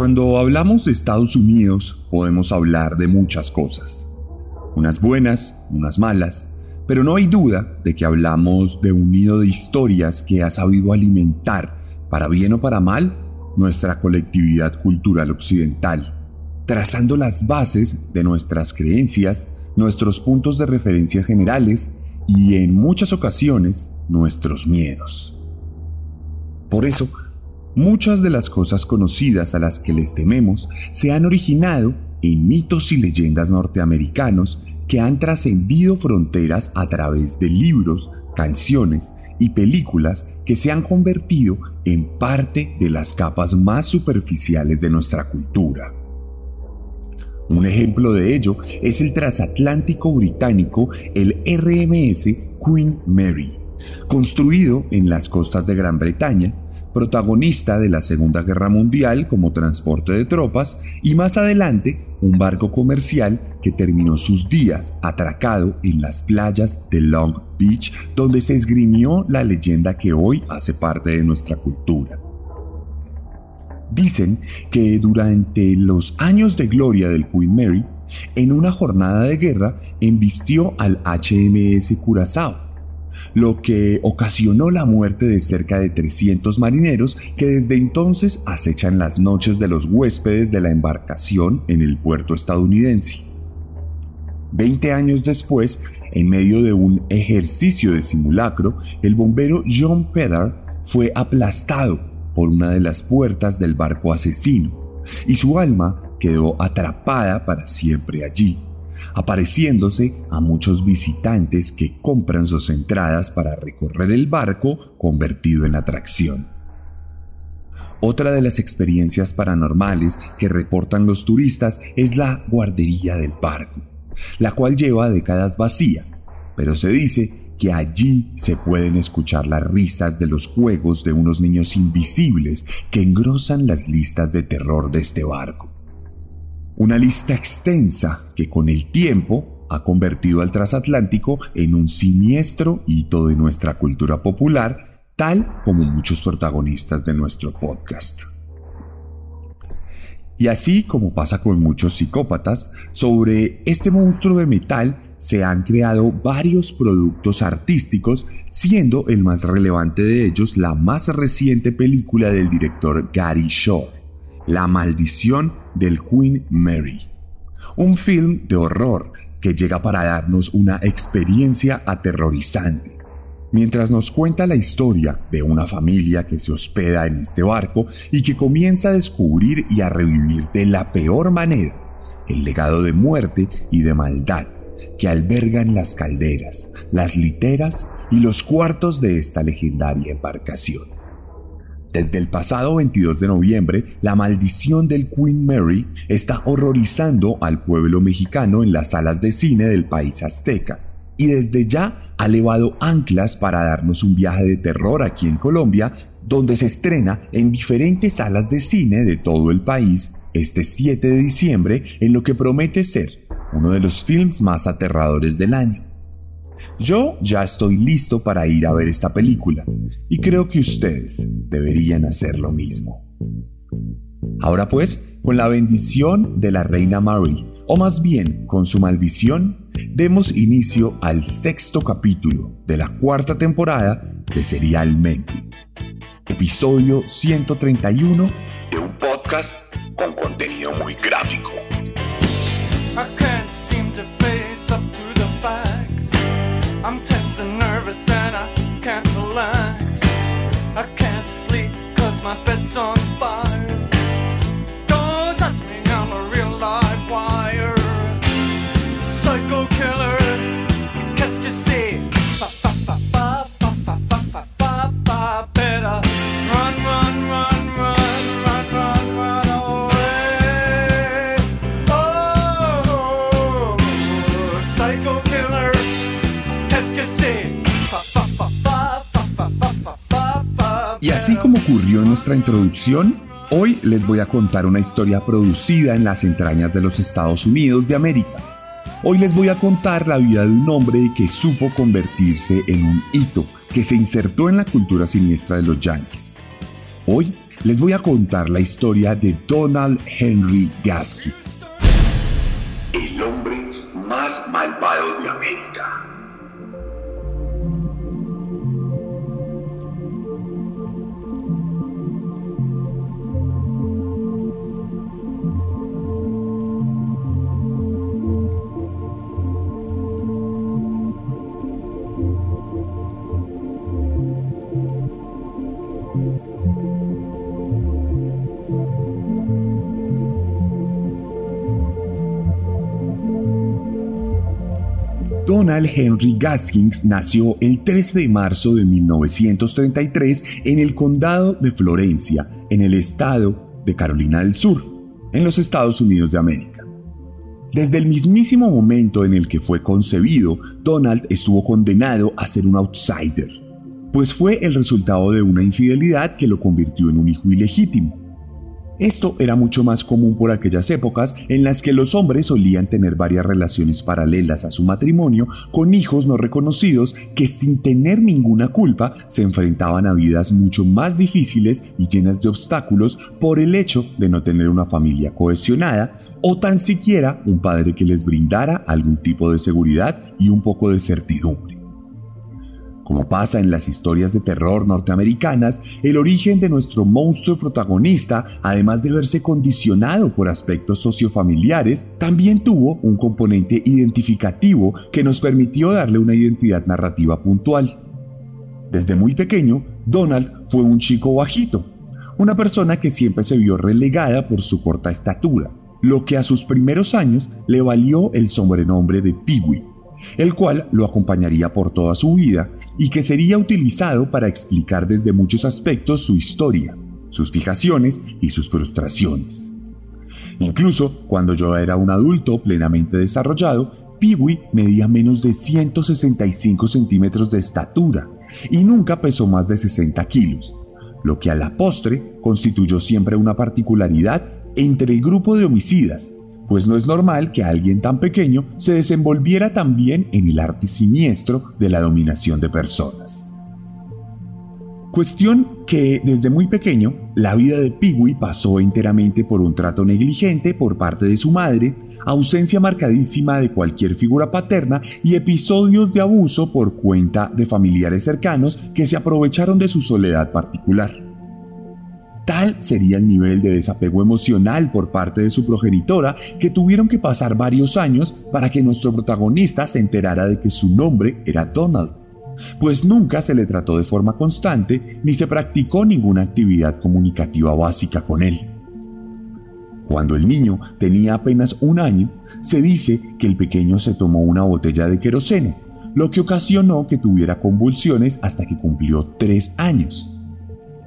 Cuando hablamos de Estados Unidos podemos hablar de muchas cosas, unas buenas, unas malas, pero no hay duda de que hablamos de un nido de historias que ha sabido alimentar, para bien o para mal, nuestra colectividad cultural occidental, trazando las bases de nuestras creencias, nuestros puntos de referencias generales y en muchas ocasiones nuestros miedos. Por eso, Muchas de las cosas conocidas a las que les tememos se han originado en mitos y leyendas norteamericanos que han trascendido fronteras a través de libros, canciones y películas que se han convertido en parte de las capas más superficiales de nuestra cultura. Un ejemplo de ello es el transatlántico británico, el RMS Queen Mary, construido en las costas de Gran Bretaña protagonista de la Segunda Guerra Mundial como transporte de tropas y más adelante un barco comercial que terminó sus días atracado en las playas de Long Beach donde se esgrimió la leyenda que hoy hace parte de nuestra cultura. Dicen que durante los años de gloria del Queen Mary, en una jornada de guerra embistió al HMS Curazao, lo que ocasionó la muerte de cerca de 300 marineros que desde entonces acechan las noches de los huéspedes de la embarcación en el puerto estadounidense. Veinte años después, en medio de un ejercicio de simulacro, el bombero John Pedar fue aplastado por una de las puertas del barco asesino y su alma quedó atrapada para siempre allí apareciéndose a muchos visitantes que compran sus entradas para recorrer el barco convertido en atracción. Otra de las experiencias paranormales que reportan los turistas es la guardería del barco, la cual lleva décadas vacía, pero se dice que allí se pueden escuchar las risas de los juegos de unos niños invisibles que engrosan las listas de terror de este barco. Una lista extensa que con el tiempo ha convertido al transatlántico en un siniestro hito de nuestra cultura popular, tal como muchos protagonistas de nuestro podcast. Y así como pasa con muchos psicópatas, sobre este monstruo de metal se han creado varios productos artísticos, siendo el más relevante de ellos la más reciente película del director Gary Shaw, la maldición del Queen Mary. Un film de horror que llega para darnos una experiencia aterrorizante. Mientras nos cuenta la historia de una familia que se hospeda en este barco y que comienza a descubrir y a revivir de la peor manera el legado de muerte y de maldad que albergan las calderas, las literas y los cuartos de esta legendaria embarcación. Desde el pasado 22 de noviembre, la maldición del Queen Mary está horrorizando al pueblo mexicano en las salas de cine del país azteca. Y desde ya ha levado anclas para darnos un viaje de terror aquí en Colombia, donde se estrena en diferentes salas de cine de todo el país este 7 de diciembre en lo que promete ser uno de los films más aterradores del año. Yo ya estoy listo para ir a ver esta película y creo que ustedes deberían hacer lo mismo. Ahora pues, con la bendición de la reina Mary, o más bien con su maldición, demos inicio al sexto capítulo de la cuarta temporada de Serialmente. Episodio 131 de un podcast con contenido muy gráfico. Can't relax. I can't sleep cause my bed's on fire. En nuestra introducción, hoy les voy a contar una historia producida en las entrañas de los Estados Unidos de América. Hoy les voy a contar la vida de un hombre que supo convertirse en un hito que se insertó en la cultura siniestra de los Yankees. Hoy les voy a contar la historia de Donald Henry Gaskins. El hombre más malvado de América. Donald Henry Gaskins nació el 13 de marzo de 1933 en el condado de Florencia, en el estado de Carolina del Sur, en los Estados Unidos de América. Desde el mismísimo momento en el que fue concebido, Donald estuvo condenado a ser un outsider, pues fue el resultado de una infidelidad que lo convirtió en un hijo ilegítimo. Esto era mucho más común por aquellas épocas en las que los hombres solían tener varias relaciones paralelas a su matrimonio con hijos no reconocidos que sin tener ninguna culpa se enfrentaban a vidas mucho más difíciles y llenas de obstáculos por el hecho de no tener una familia cohesionada o tan siquiera un padre que les brindara algún tipo de seguridad y un poco de certidumbre. Como pasa en las historias de terror norteamericanas, el origen de nuestro monstruo protagonista, además de verse condicionado por aspectos sociofamiliares, también tuvo un componente identificativo que nos permitió darle una identidad narrativa puntual. Desde muy pequeño, Donald fue un chico bajito, una persona que siempre se vio relegada por su corta estatura, lo que a sus primeros años le valió el sobrenombre de Peewee el cual lo acompañaría por toda su vida y que sería utilizado para explicar desde muchos aspectos su historia, sus fijaciones y sus frustraciones. Incluso cuando yo era un adulto plenamente desarrollado, Peewee medía menos de 165 centímetros de estatura y nunca pesó más de 60 kilos, lo que a la postre constituyó siempre una particularidad entre el grupo de homicidas pues no es normal que alguien tan pequeño se desenvolviera también en el arte siniestro de la dominación de personas. Cuestión que desde muy pequeño la vida de Peewee pasó enteramente por un trato negligente por parte de su madre, ausencia marcadísima de cualquier figura paterna y episodios de abuso por cuenta de familiares cercanos que se aprovecharon de su soledad particular. Tal sería el nivel de desapego emocional por parte de su progenitora que tuvieron que pasar varios años para que nuestro protagonista se enterara de que su nombre era Donald, pues nunca se le trató de forma constante ni se practicó ninguna actividad comunicativa básica con él. Cuando el niño tenía apenas un año, se dice que el pequeño se tomó una botella de queroseno, lo que ocasionó que tuviera convulsiones hasta que cumplió tres años.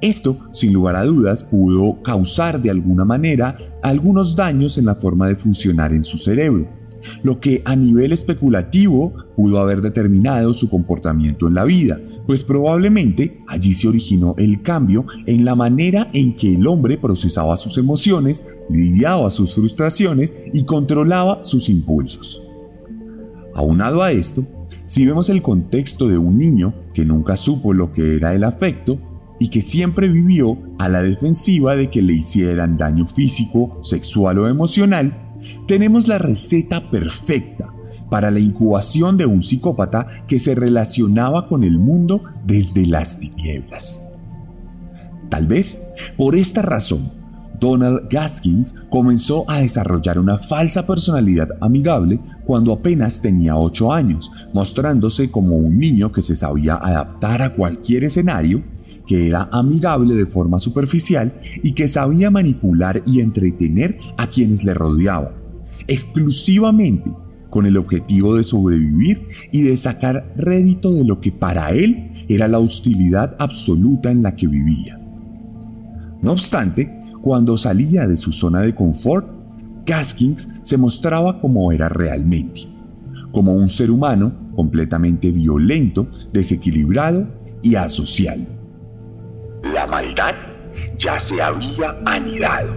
Esto, sin lugar a dudas, pudo causar de alguna manera algunos daños en la forma de funcionar en su cerebro, lo que a nivel especulativo pudo haber determinado su comportamiento en la vida, pues probablemente allí se originó el cambio en la manera en que el hombre procesaba sus emociones, lidiaba sus frustraciones y controlaba sus impulsos. Aunado a esto, si vemos el contexto de un niño que nunca supo lo que era el afecto, y que siempre vivió a la defensiva de que le hicieran daño físico, sexual o emocional, tenemos la receta perfecta para la incubación de un psicópata que se relacionaba con el mundo desde las tinieblas. Tal vez por esta razón, Donald Gaskins comenzó a desarrollar una falsa personalidad amigable cuando apenas tenía 8 años, mostrándose como un niño que se sabía adaptar a cualquier escenario que era amigable de forma superficial y que sabía manipular y entretener a quienes le rodeaban, exclusivamente con el objetivo de sobrevivir y de sacar rédito de lo que para él era la hostilidad absoluta en la que vivía. No obstante, cuando salía de su zona de confort, Gaskins se mostraba como era realmente, como un ser humano completamente violento, desequilibrado y asocial. La maldad ya se había anidado.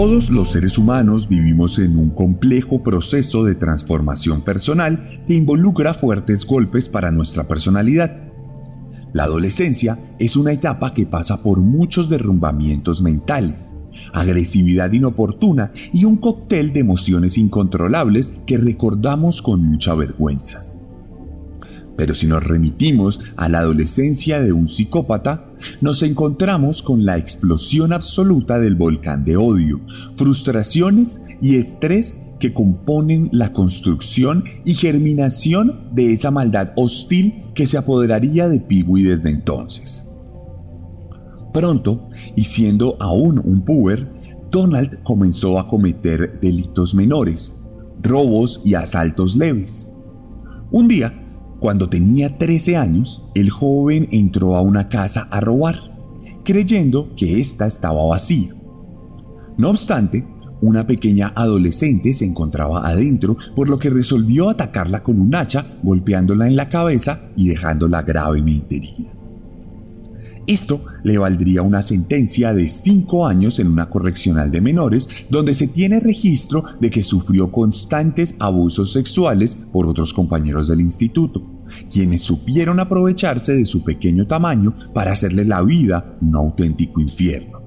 Todos los seres humanos vivimos en un complejo proceso de transformación personal que involucra fuertes golpes para nuestra personalidad. La adolescencia es una etapa que pasa por muchos derrumbamientos mentales, agresividad inoportuna y un cóctel de emociones incontrolables que recordamos con mucha vergüenza. Pero si nos remitimos a la adolescencia de un psicópata, nos encontramos con la explosión absoluta del volcán de odio, frustraciones y estrés que componen la construcción y germinación de esa maldad hostil que se apoderaría de Peewee desde entonces. Pronto, y siendo aún un puber, Donald comenzó a cometer delitos menores, robos y asaltos leves. Un día, cuando tenía 13 años, el joven entró a una casa a robar, creyendo que ésta estaba vacía. No obstante, una pequeña adolescente se encontraba adentro, por lo que resolvió atacarla con un hacha, golpeándola en la cabeza y dejándola gravemente herida. Esto le valdría una sentencia de cinco años en una correccional de menores donde se tiene registro de que sufrió constantes abusos sexuales por otros compañeros del instituto, quienes supieron aprovecharse de su pequeño tamaño para hacerle la vida un auténtico infierno.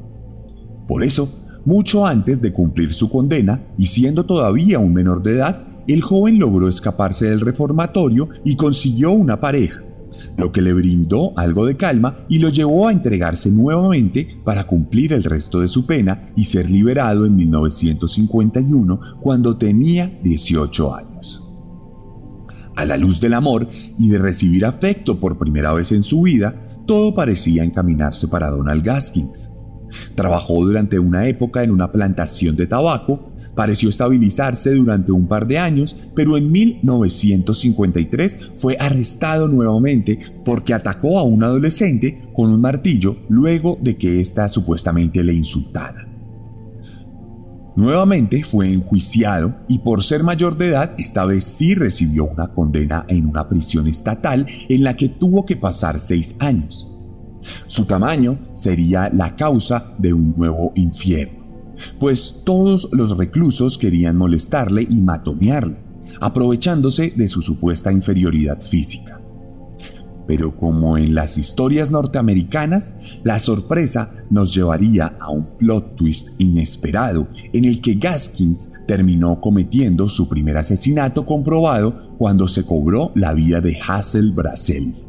Por eso, mucho antes de cumplir su condena y siendo todavía un menor de edad, el joven logró escaparse del reformatorio y consiguió una pareja, lo que le brindó algo de calma y lo llevó a entregarse nuevamente para cumplir el resto de su pena y ser liberado en 1951 cuando tenía 18 años. A la luz del amor y de recibir afecto por primera vez en su vida, todo parecía encaminarse para Donald Gaskins. Trabajó durante una época en una plantación de tabaco pareció estabilizarse durante un par de años, pero en 1953 fue arrestado nuevamente porque atacó a un adolescente con un martillo luego de que ésta supuestamente le insultara. Nuevamente fue enjuiciado y por ser mayor de edad, esta vez sí recibió una condena en una prisión estatal en la que tuvo que pasar seis años. Su tamaño sería la causa de un nuevo infierno pues todos los reclusos querían molestarle y matonearle, aprovechándose de su supuesta inferioridad física. Pero como en las historias norteamericanas, la sorpresa nos llevaría a un plot twist inesperado en el que Gaskins terminó cometiendo su primer asesinato comprobado cuando se cobró la vida de Hassel Brasel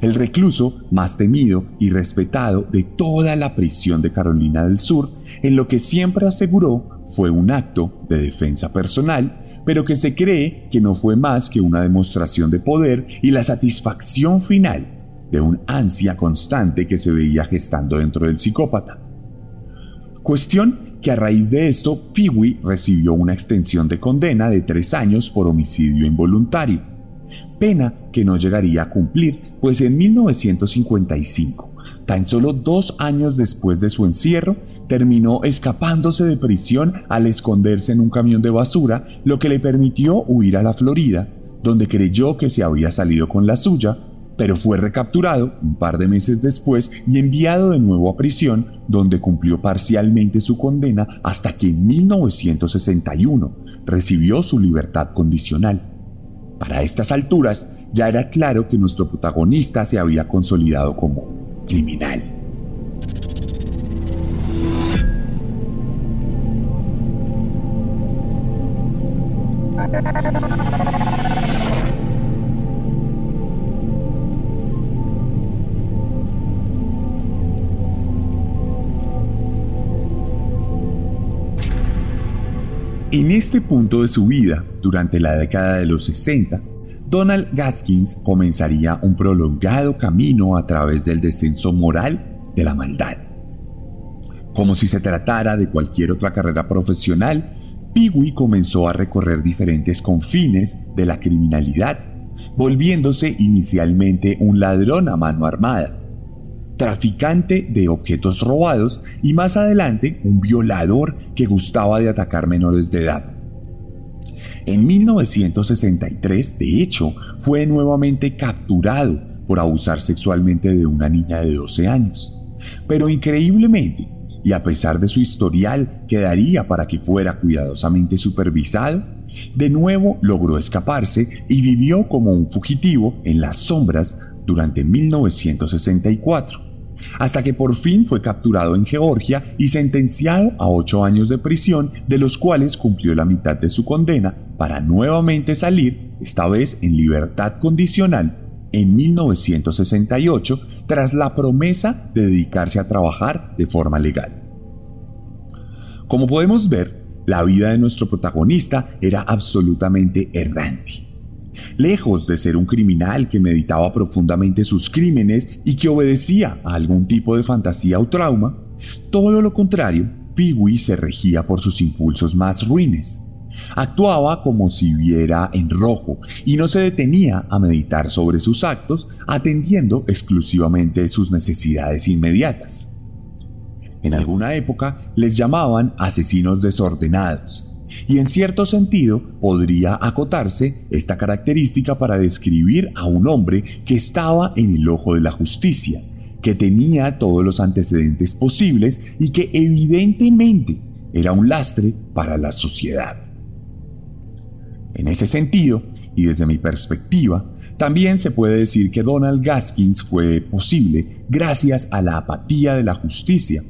el recluso más temido y respetado de toda la prisión de Carolina del Sur, en lo que siempre aseguró fue un acto de defensa personal, pero que se cree que no fue más que una demostración de poder y la satisfacción final de un ansia constante que se veía gestando dentro del psicópata. Cuestión que a raíz de esto, Peewee recibió una extensión de condena de tres años por homicidio involuntario pena que no llegaría a cumplir, pues en 1955, tan solo dos años después de su encierro, terminó escapándose de prisión al esconderse en un camión de basura, lo que le permitió huir a la Florida, donde creyó que se había salido con la suya, pero fue recapturado un par de meses después y enviado de nuevo a prisión, donde cumplió parcialmente su condena hasta que en 1961 recibió su libertad condicional. Para estas alturas ya era claro que nuestro protagonista se había consolidado como criminal. En este punto de su vida, durante la década de los 60, Donald Gaskins comenzaría un prolongado camino a través del descenso moral de la maldad. Como si se tratara de cualquier otra carrera profesional, Peewee comenzó a recorrer diferentes confines de la criminalidad volviéndose inicialmente un ladrón a mano armada, traficante de objetos robados y más adelante un violador que gustaba de atacar menores de edad. En 1963, de hecho, fue nuevamente capturado por abusar sexualmente de una niña de 12 años. Pero increíblemente, y a pesar de su historial que daría para que fuera cuidadosamente supervisado, de nuevo logró escaparse y vivió como un fugitivo en las sombras durante 1964, hasta que por fin fue capturado en Georgia y sentenciado a ocho años de prisión, de los cuales cumplió la mitad de su condena para nuevamente salir, esta vez en libertad condicional, en 1968 tras la promesa de dedicarse a trabajar de forma legal. Como podemos ver, la vida de nuestro protagonista era absolutamente errante. Lejos de ser un criminal que meditaba profundamente sus crímenes y que obedecía a algún tipo de fantasía o trauma, todo lo contrario, Peewee se regía por sus impulsos más ruines. Actuaba como si viera en rojo y no se detenía a meditar sobre sus actos, atendiendo exclusivamente sus necesidades inmediatas. En alguna época les llamaban asesinos desordenados, y en cierto sentido podría acotarse esta característica para describir a un hombre que estaba en el ojo de la justicia, que tenía todos los antecedentes posibles y que evidentemente era un lastre para la sociedad. En ese sentido, y desde mi perspectiva, también se puede decir que Donald Gaskins fue posible gracias a la apatía de la justicia,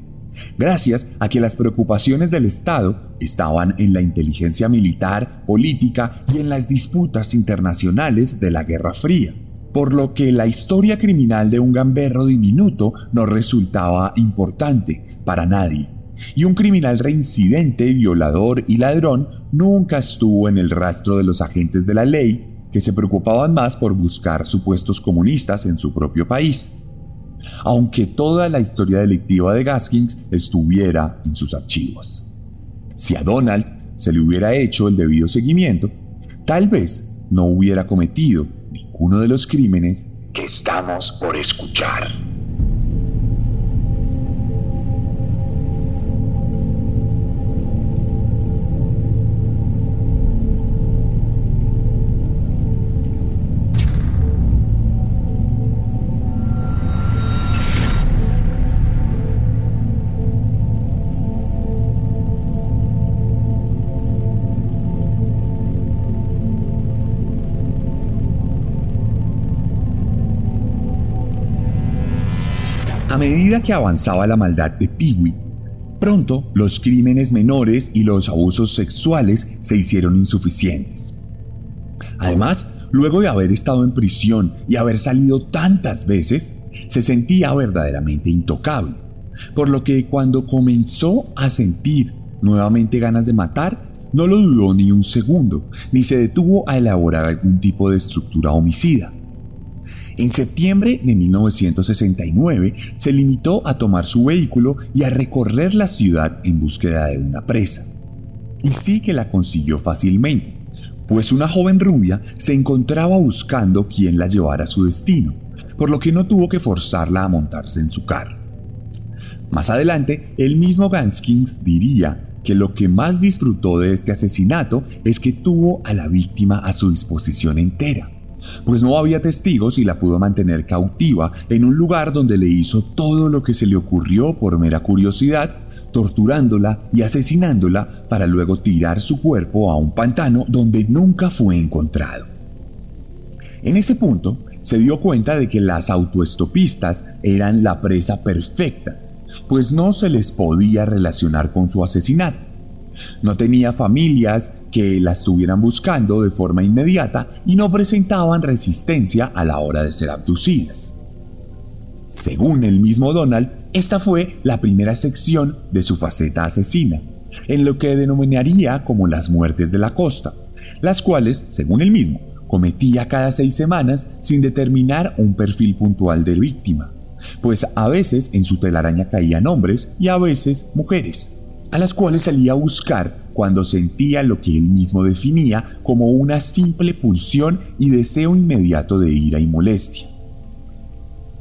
gracias a que las preocupaciones del Estado estaban en la inteligencia militar, política y en las disputas internacionales de la Guerra Fría, por lo que la historia criminal de un gamberro diminuto no resultaba importante para nadie y un criminal reincidente, violador y ladrón nunca estuvo en el rastro de los agentes de la ley que se preocupaban más por buscar supuestos comunistas en su propio país. Aunque toda la historia delictiva de Gaskins estuviera en sus archivos. Si a Donald se le hubiera hecho el debido seguimiento, tal vez no hubiera cometido ninguno de los crímenes que estamos por escuchar. Medida que avanzaba la maldad de Peewee, pronto los crímenes menores y los abusos sexuales se hicieron insuficientes. Además, luego de haber estado en prisión y haber salido tantas veces, se sentía verdaderamente intocable, por lo que cuando comenzó a sentir nuevamente ganas de matar, no lo dudó ni un segundo, ni se detuvo a elaborar algún tipo de estructura homicida. En septiembre de 1969 se limitó a tomar su vehículo y a recorrer la ciudad en búsqueda de una presa. Y sí que la consiguió fácilmente, pues una joven rubia se encontraba buscando quien la llevara a su destino, por lo que no tuvo que forzarla a montarse en su carro. Más adelante, el mismo Ganskins diría que lo que más disfrutó de este asesinato es que tuvo a la víctima a su disposición entera pues no había testigos y la pudo mantener cautiva en un lugar donde le hizo todo lo que se le ocurrió por mera curiosidad, torturándola y asesinándola para luego tirar su cuerpo a un pantano donde nunca fue encontrado. En ese punto, se dio cuenta de que las autoestopistas eran la presa perfecta, pues no se les podía relacionar con su asesinato. No tenía familias que la estuvieran buscando de forma inmediata y no presentaban resistencia a la hora de ser abducidas. Según el mismo Donald, esta fue la primera sección de su faceta asesina, en lo que denominaría como las muertes de la costa, las cuales, según él mismo, cometía cada seis semanas sin determinar un perfil puntual de víctima, pues a veces en su telaraña caían hombres y a veces mujeres, a las cuales salía a buscar cuando sentía lo que él mismo definía como una simple pulsión y deseo inmediato de ira y molestia.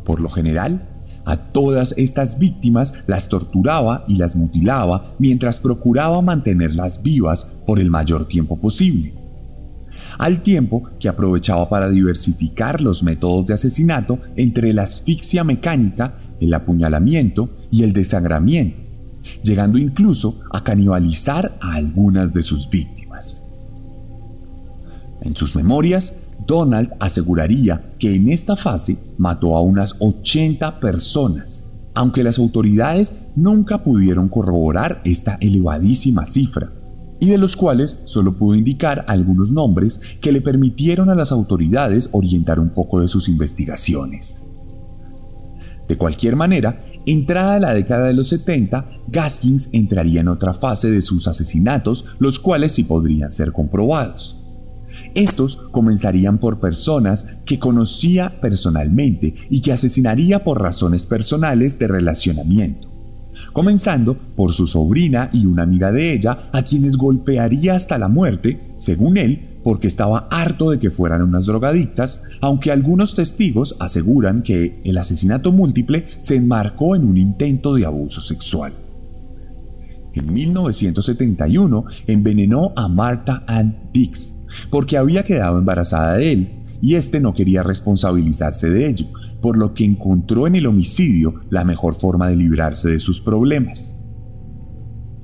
Por lo general, a todas estas víctimas las torturaba y las mutilaba mientras procuraba mantenerlas vivas por el mayor tiempo posible. Al tiempo que aprovechaba para diversificar los métodos de asesinato entre la asfixia mecánica, el apuñalamiento y el desangramiento, llegando incluso a canibalizar a algunas de sus víctimas. En sus memorias, Donald aseguraría que en esta fase mató a unas 80 personas, aunque las autoridades nunca pudieron corroborar esta elevadísima cifra, y de los cuales solo pudo indicar algunos nombres que le permitieron a las autoridades orientar un poco de sus investigaciones. De cualquier manera, entrada la década de los 70, Gaskins entraría en otra fase de sus asesinatos, los cuales sí podrían ser comprobados. Estos comenzarían por personas que conocía personalmente y que asesinaría por razones personales de relacionamiento, comenzando por su sobrina y una amiga de ella a quienes golpearía hasta la muerte, según él, porque estaba harto de que fueran unas drogadictas, aunque algunos testigos aseguran que el asesinato múltiple se enmarcó en un intento de abuso sexual. En 1971 envenenó a Martha Ann Dix, porque había quedado embarazada de él y éste no quería responsabilizarse de ello, por lo que encontró en el homicidio la mejor forma de librarse de sus problemas.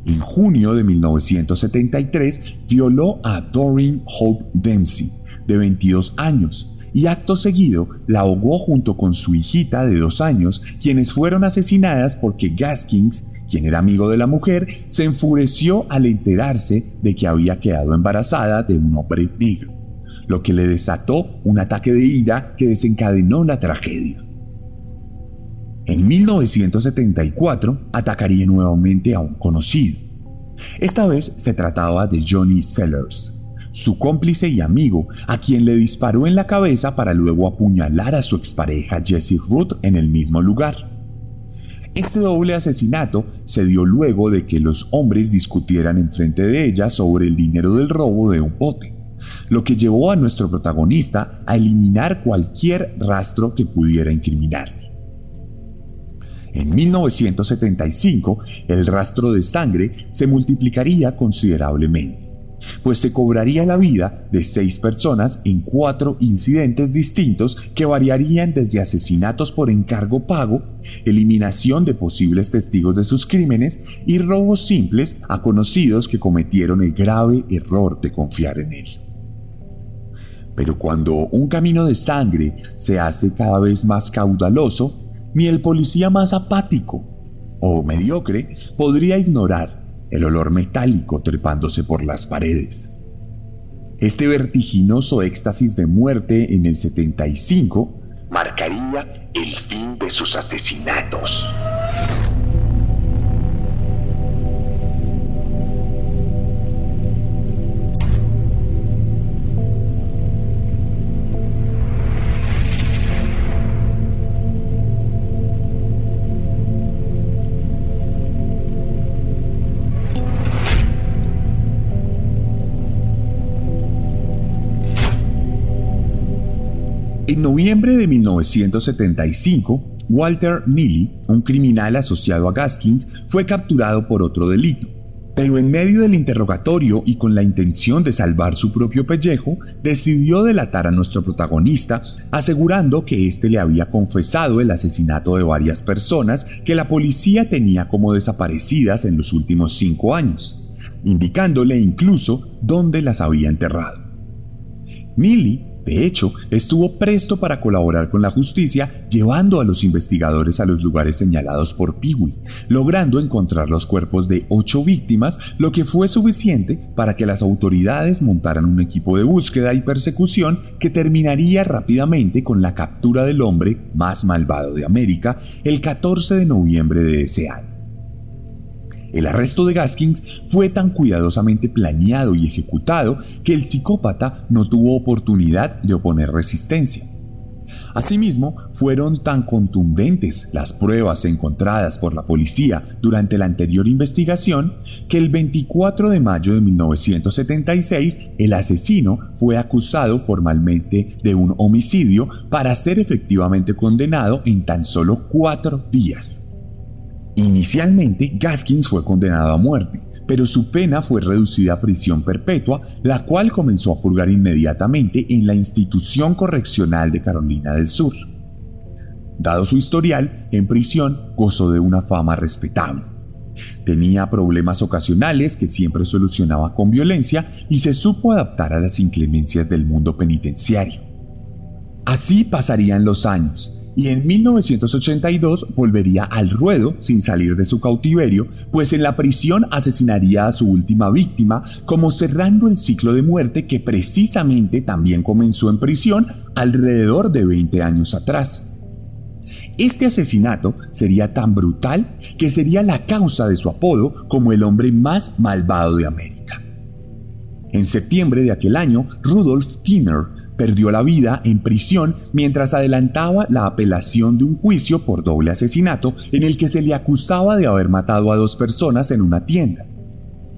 En junio de 1973 violó a Doreen Hope Dempsey, de 22 años, y acto seguido la ahogó junto con su hijita de dos años, quienes fueron asesinadas porque Gaskins quien era amigo de la mujer, se enfureció al enterarse de que había quedado embarazada de un hombre negro, lo que le desató un ataque de ira que desencadenó la tragedia. En 1974 atacaría nuevamente a un conocido. Esta vez se trataba de Johnny Sellers, su cómplice y amigo, a quien le disparó en la cabeza para luego apuñalar a su expareja Jessie Ruth en el mismo lugar. Este doble asesinato se dio luego de que los hombres discutieran enfrente de ella sobre el dinero del robo de un bote, lo que llevó a nuestro protagonista a eliminar cualquier rastro que pudiera incriminarle. En 1975, el rastro de sangre se multiplicaría considerablemente pues se cobraría la vida de seis personas en cuatro incidentes distintos que variarían desde asesinatos por encargo pago, eliminación de posibles testigos de sus crímenes y robos simples a conocidos que cometieron el grave error de confiar en él. Pero cuando un camino de sangre se hace cada vez más caudaloso, ni el policía más apático o mediocre podría ignorar el olor metálico trepándose por las paredes. Este vertiginoso éxtasis de muerte en el 75 marcaría el fin de sus asesinatos. En noviembre de 1975, Walter Neely, un criminal asociado a Gaskins, fue capturado por otro delito. Pero en medio del interrogatorio y con la intención de salvar su propio pellejo, decidió delatar a nuestro protagonista, asegurando que éste le había confesado el asesinato de varias personas que la policía tenía como desaparecidas en los últimos cinco años, indicándole incluso dónde las había enterrado. Neely de hecho, estuvo presto para colaborar con la justicia, llevando a los investigadores a los lugares señalados por Peewee, logrando encontrar los cuerpos de ocho víctimas, lo que fue suficiente para que las autoridades montaran un equipo de búsqueda y persecución que terminaría rápidamente con la captura del hombre más malvado de América el 14 de noviembre de ese año. El arresto de Gaskins fue tan cuidadosamente planeado y ejecutado que el psicópata no tuvo oportunidad de oponer resistencia. Asimismo, fueron tan contundentes las pruebas encontradas por la policía durante la anterior investigación que el 24 de mayo de 1976 el asesino fue acusado formalmente de un homicidio para ser efectivamente condenado en tan solo cuatro días. Inicialmente, Gaskins fue condenado a muerte, pero su pena fue reducida a prisión perpetua, la cual comenzó a purgar inmediatamente en la institución correccional de Carolina del Sur. Dado su historial, en prisión gozó de una fama respetable. Tenía problemas ocasionales que siempre solucionaba con violencia y se supo adaptar a las inclemencias del mundo penitenciario. Así pasarían los años, y en 1982 volvería al ruedo sin salir de su cautiverio, pues en la prisión asesinaría a su última víctima, como cerrando el ciclo de muerte que precisamente también comenzó en prisión alrededor de 20 años atrás. Este asesinato sería tan brutal que sería la causa de su apodo como el hombre más malvado de América. En septiembre de aquel año, Rudolf Kinner perdió la vida en prisión mientras adelantaba la apelación de un juicio por doble asesinato en el que se le acusaba de haber matado a dos personas en una tienda.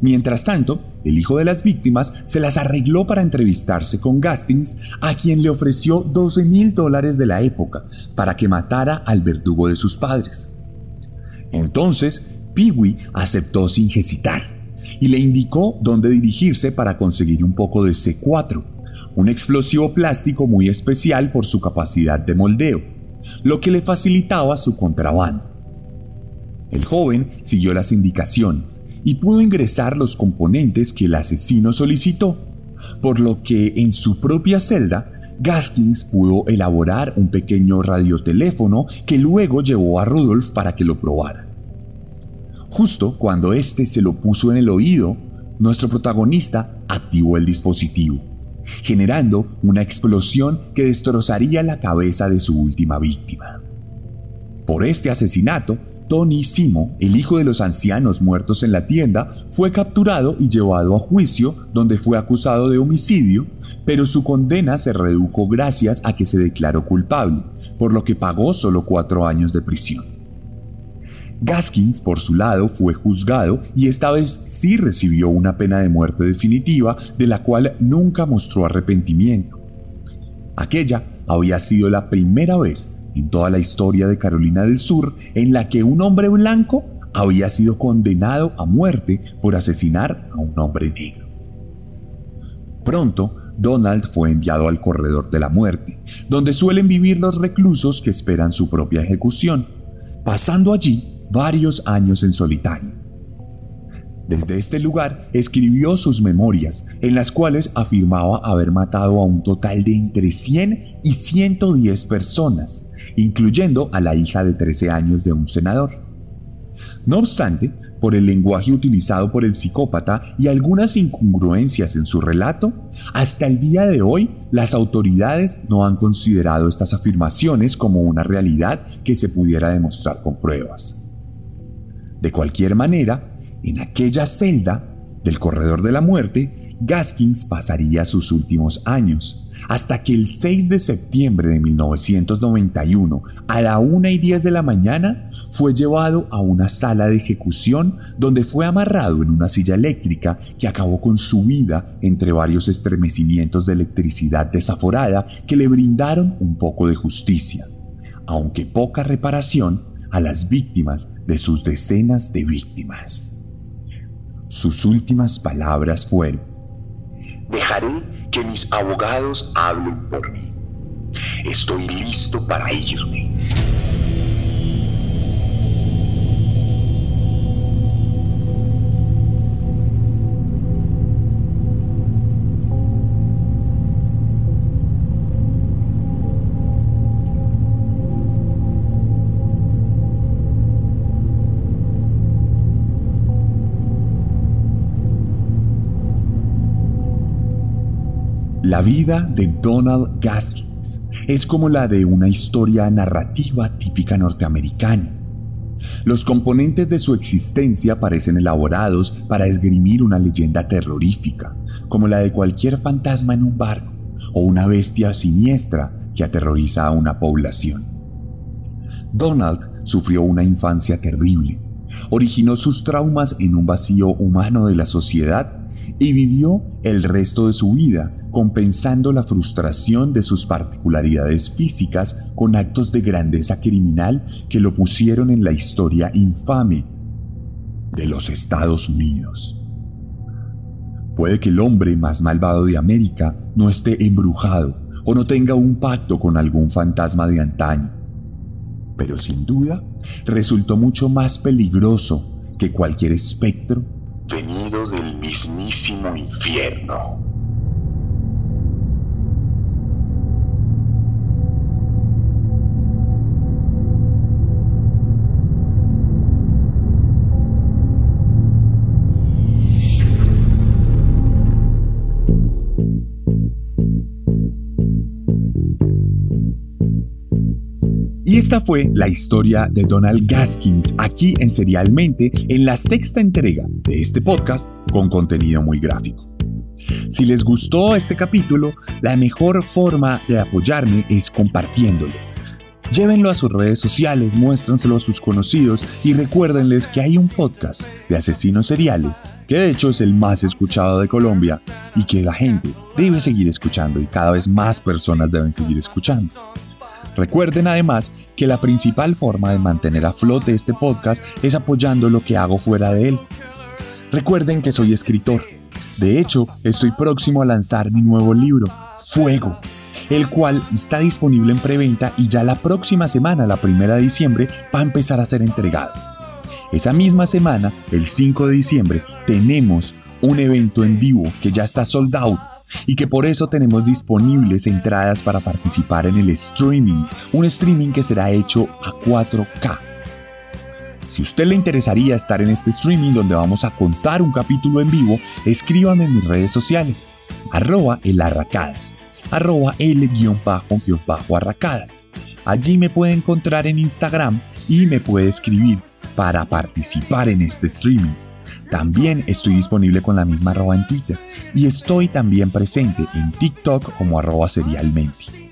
Mientras tanto, el hijo de las víctimas se las arregló para entrevistarse con Gastings, a quien le ofreció 12 mil dólares de la época para que matara al verdugo de sus padres. Entonces, Peewee aceptó sin hesitar y le indicó dónde dirigirse para conseguir un poco de C4, un explosivo plástico muy especial por su capacidad de moldeo, lo que le facilitaba su contrabando. El joven siguió las indicaciones y pudo ingresar los componentes que el asesino solicitó, por lo que en su propia celda Gaskins pudo elaborar un pequeño radioteléfono que luego llevó a Rudolf para que lo probara. Justo cuando éste se lo puso en el oído, nuestro protagonista activó el dispositivo generando una explosión que destrozaría la cabeza de su última víctima. Por este asesinato, Tony Simo, el hijo de los ancianos muertos en la tienda, fue capturado y llevado a juicio, donde fue acusado de homicidio, pero su condena se redujo gracias a que se declaró culpable, por lo que pagó solo cuatro años de prisión. Gaskins, por su lado, fue juzgado y esta vez sí recibió una pena de muerte definitiva de la cual nunca mostró arrepentimiento. Aquella había sido la primera vez en toda la historia de Carolina del Sur en la que un hombre blanco había sido condenado a muerte por asesinar a un hombre negro. Pronto, Donald fue enviado al corredor de la muerte, donde suelen vivir los reclusos que esperan su propia ejecución. Pasando allí, varios años en solitario. Desde este lugar escribió sus memorias, en las cuales afirmaba haber matado a un total de entre 100 y 110 personas, incluyendo a la hija de 13 años de un senador. No obstante, por el lenguaje utilizado por el psicópata y algunas incongruencias en su relato, hasta el día de hoy las autoridades no han considerado estas afirmaciones como una realidad que se pudiera demostrar con pruebas. De cualquier manera, en aquella celda del corredor de la muerte, Gaskins pasaría sus últimos años, hasta que el 6 de septiembre de 1991, a la 1 y 10 de la mañana, fue llevado a una sala de ejecución donde fue amarrado en una silla eléctrica que acabó con su vida entre varios estremecimientos de electricidad desaforada que le brindaron un poco de justicia, aunque poca reparación a las víctimas de sus decenas de víctimas. Sus últimas palabras fueron, Dejaré que mis abogados hablen por mí. Estoy listo para irme. La vida de Donald Gaskins es como la de una historia narrativa típica norteamericana. Los componentes de su existencia parecen elaborados para esgrimir una leyenda terrorífica, como la de cualquier fantasma en un barco o una bestia siniestra que aterroriza a una población. Donald sufrió una infancia terrible, originó sus traumas en un vacío humano de la sociedad y vivió el resto de su vida compensando la frustración de sus particularidades físicas con actos de grandeza criminal que lo pusieron en la historia infame de los Estados Unidos. Puede que el hombre más malvado de América no esté embrujado o no tenga un pacto con algún fantasma de antaño, pero sin duda resultó mucho más peligroso que cualquier espectro venido del mismísimo infierno. Esta fue la historia de Donald Gaskins aquí en Serialmente en la sexta entrega de este podcast con contenido muy gráfico. Si les gustó este capítulo, la mejor forma de apoyarme es compartiéndolo. Llévenlo a sus redes sociales, muéstranselo a sus conocidos y recuérdenles que hay un podcast de asesinos seriales, que de hecho es el más escuchado de Colombia y que la gente debe seguir escuchando y cada vez más personas deben seguir escuchando. Recuerden además que la principal forma de mantener a flote este podcast es apoyando lo que hago fuera de él. Recuerden que soy escritor. De hecho, estoy próximo a lanzar mi nuevo libro, Fuego, el cual está disponible en preventa y ya la próxima semana, la primera de diciembre, va a empezar a ser entregado. Esa misma semana, el 5 de diciembre, tenemos un evento en vivo que ya está sold out y que por eso tenemos disponibles entradas para participar en el streaming, un streaming que será hecho a 4K. Si usted le interesaría estar en este streaming donde vamos a contar un capítulo en vivo, escríbame en mis redes sociales, arroba el arracadas, arroba el-arracadas. Allí me puede encontrar en Instagram y me puede escribir para participar en este streaming. También estoy disponible con la misma arroba en Twitter y estoy también presente en TikTok como arroba serialmente.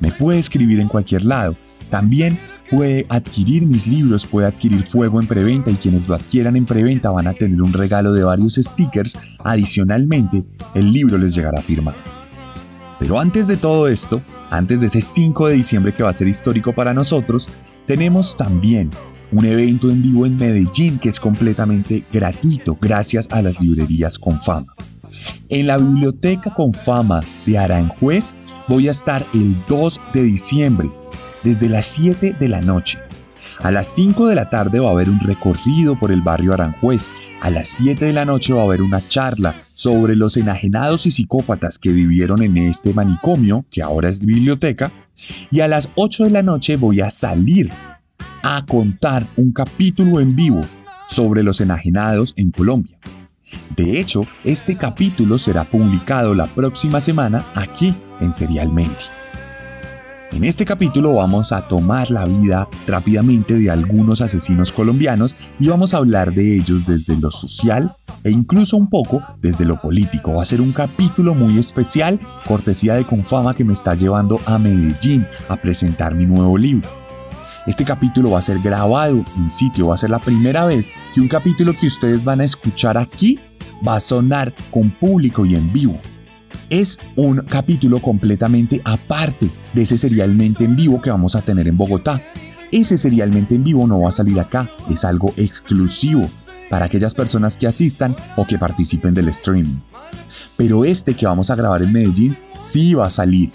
Me puede escribir en cualquier lado. También puede adquirir mis libros, puede adquirir Fuego en preventa y quienes lo adquieran en preventa van a tener un regalo de varios stickers. Adicionalmente, el libro les llegará firmado. Pero antes de todo esto, antes de ese 5 de diciembre que va a ser histórico para nosotros, tenemos también un evento en vivo en Medellín que es completamente gratuito gracias a las librerías con fama. En la biblioteca con fama de Aranjuez voy a estar el 2 de diciembre desde las 7 de la noche. A las 5 de la tarde va a haber un recorrido por el barrio Aranjuez. A las 7 de la noche va a haber una charla sobre los enajenados y psicópatas que vivieron en este manicomio, que ahora es biblioteca. Y a las 8 de la noche voy a salir a contar un capítulo en vivo sobre los enajenados en Colombia. De hecho, este capítulo será publicado la próxima semana aquí en Serialmente. En este capítulo vamos a tomar la vida rápidamente de algunos asesinos colombianos y vamos a hablar de ellos desde lo social e incluso un poco desde lo político. Va a ser un capítulo muy especial, cortesía de Confama que me está llevando a Medellín a presentar mi nuevo libro. Este capítulo va a ser grabado en sitio, va a ser la primera vez que un capítulo que ustedes van a escuchar aquí va a sonar con público y en vivo. Es un capítulo completamente aparte de ese serialmente en vivo que vamos a tener en Bogotá. Ese serialmente en vivo no va a salir acá, es algo exclusivo para aquellas personas que asistan o que participen del streaming. Pero este que vamos a grabar en Medellín sí va a salir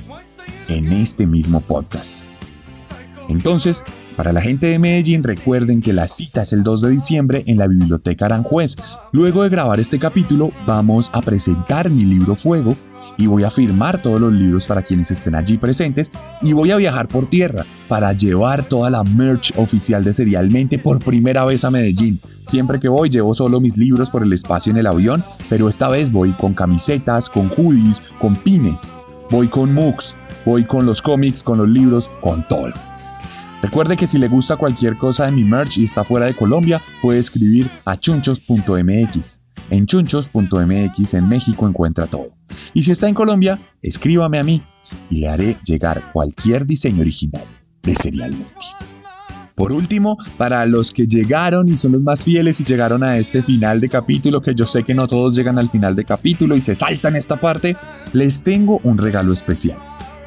en este mismo podcast. Entonces, para la gente de Medellín, recuerden que la cita es el 2 de diciembre en la Biblioteca Aranjuez. Luego de grabar este capítulo, vamos a presentar mi libro Fuego y voy a firmar todos los libros para quienes estén allí presentes y voy a viajar por tierra para llevar toda la merch oficial de Serialmente por primera vez a Medellín. Siempre que voy llevo solo mis libros por el espacio en el avión, pero esta vez voy con camisetas, con hoodies, con pines, voy con mugs, voy con los cómics, con los libros, con todo. Recuerde que si le gusta cualquier cosa de mi merch y está fuera de Colombia, puede escribir a chunchos.mx. En chunchos.mx en México encuentra todo. Y si está en Colombia, escríbame a mí y le haré llegar cualquier diseño original de Serialmente. Por último, para los que llegaron y son los más fieles y llegaron a este final de capítulo, que yo sé que no todos llegan al final de capítulo y se saltan esta parte, les tengo un regalo especial.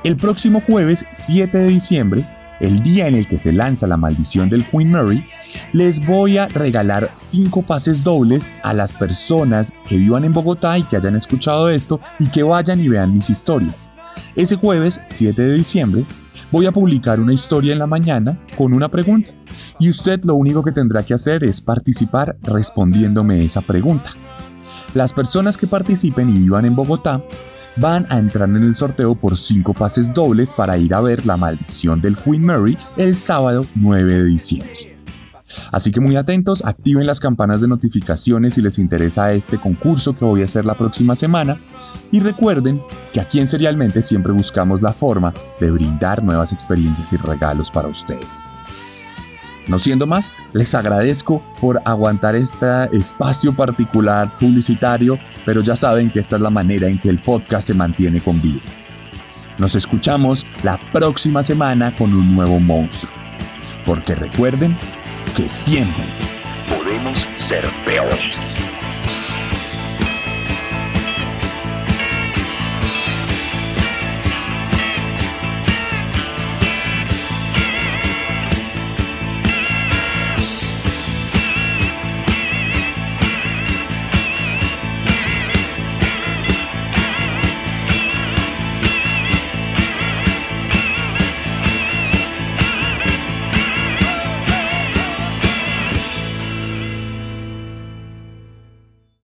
El próximo jueves 7 de diciembre, el día en el que se lanza la maldición del Queen Mary, les voy a regalar 5 pases dobles a las personas que vivan en Bogotá y que hayan escuchado esto y que vayan y vean mis historias. Ese jueves 7 de diciembre voy a publicar una historia en la mañana con una pregunta y usted lo único que tendrá que hacer es participar respondiéndome esa pregunta. Las personas que participen y vivan en Bogotá van a entrar en el sorteo por 5 pases dobles para ir a ver La Maldición del Queen Mary el sábado 9 de diciembre. Así que muy atentos, activen las campanas de notificaciones si les interesa este concurso que voy a hacer la próxima semana y recuerden que aquí en Serialmente siempre buscamos la forma de brindar nuevas experiencias y regalos para ustedes. No siendo más, les agradezco por aguantar este espacio particular publicitario, pero ya saben que esta es la manera en que el podcast se mantiene con vida. Nos escuchamos la próxima semana con un nuevo monstruo. Porque recuerden que siempre podemos ser peores.